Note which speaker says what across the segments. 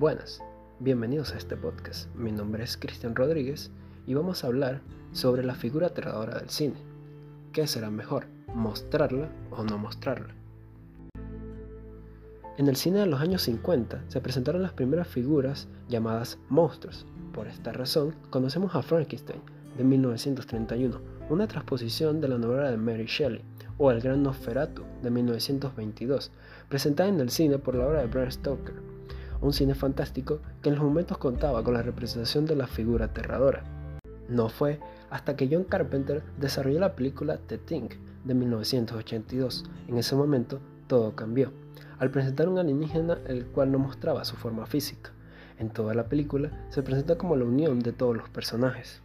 Speaker 1: Buenas, bienvenidos a este podcast. Mi nombre es Cristian Rodríguez y vamos a hablar sobre la figura aterradora del cine. ¿Qué será mejor, mostrarla o no mostrarla? En el cine de los años 50 se presentaron las primeras figuras llamadas monstruos. Por esta razón, conocemos a Frankenstein de 1931, una transposición de la novela de Mary Shelley, o El Gran Nosferatu de 1922, presentada en el cine por la obra de Bram Stoker, un cine fantástico que en los momentos contaba con la representación de la figura aterradora. No fue hasta que John Carpenter desarrolló la película The Thing de 1982. En ese momento todo cambió, al presentar un alienígena el cual no mostraba su forma física. En toda la película se presenta como la unión de todos los personajes.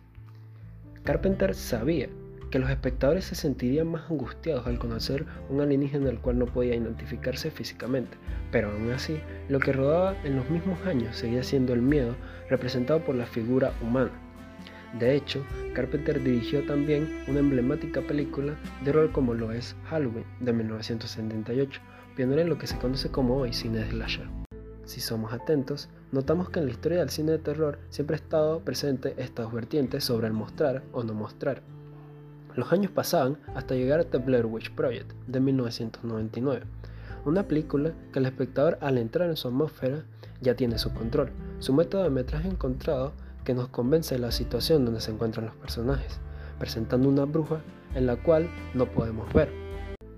Speaker 1: Carpenter sabía que los espectadores se sentirían más angustiados al conocer un alienígena al cual no podía identificarse físicamente, pero aún así, lo que rodaba en los mismos años seguía siendo el miedo representado por la figura humana. De hecho, Carpenter dirigió también una emblemática película de rol como lo es Halloween de 1978, pionera en lo que se conoce como hoy cine slasher. Si somos atentos, notamos que en la historia del cine de terror siempre ha estado presente estas vertientes sobre el mostrar o no mostrar. Los años pasaban hasta llegar a The Blair Witch Project de 1999, una película que el espectador al entrar en su atmósfera ya tiene su control, su método de metraje encontrado que nos convence de la situación donde se encuentran los personajes, presentando una bruja en la cual no podemos ver.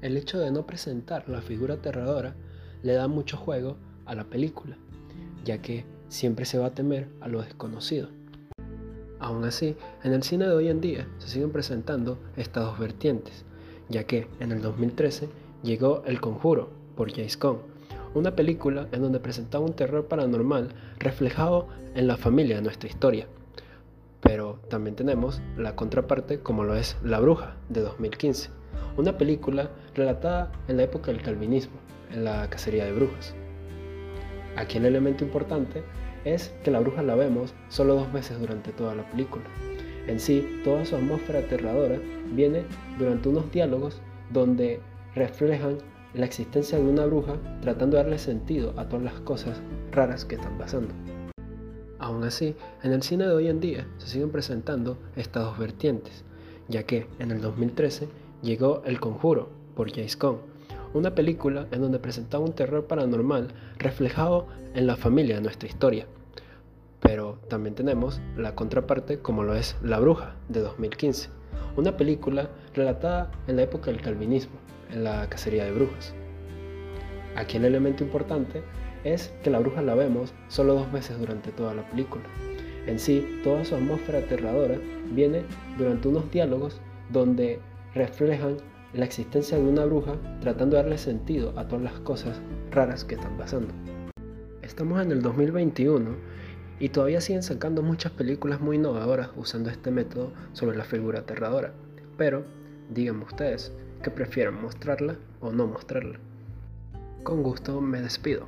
Speaker 1: El hecho de no presentar la figura aterradora le da mucho juego a la película, ya que siempre se va a temer a lo desconocido. Aún así, en el cine de hoy en día se siguen presentando estas dos vertientes, ya que en el 2013 llegó El Conjuro por James Cohn, una película en donde presentaba un terror paranormal reflejado en la familia de nuestra historia. Pero también tenemos la contraparte como lo es La Bruja de 2015, una película relatada en la época del calvinismo, en la cacería de brujas. Aquí el elemento importante es que la bruja la vemos solo dos veces durante toda la película. En sí, toda su atmósfera aterradora viene durante unos diálogos donde reflejan la existencia de una bruja tratando de darle sentido a todas las cosas raras que están pasando. Aún así, en el cine de hoy en día se siguen presentando estas dos vertientes, ya que en el 2013 llegó El Conjuro por James Cohn, una película en donde presentaba un terror paranormal reflejado en la familia de nuestra historia. Pero también tenemos la contraparte como lo es La Bruja de 2015, una película relatada en la época del calvinismo, en la cacería de brujas. Aquí el elemento importante es que la bruja la vemos solo dos veces durante toda la película. En sí, toda su atmósfera aterradora viene durante unos diálogos donde reflejan la existencia de una bruja tratando de darle sentido a todas las cosas raras que están pasando. Estamos en el 2021 y todavía siguen sacando muchas películas muy innovadoras usando este método sobre la figura aterradora. Pero, díganme ustedes, ¿qué prefieren mostrarla o no mostrarla? Con gusto me despido.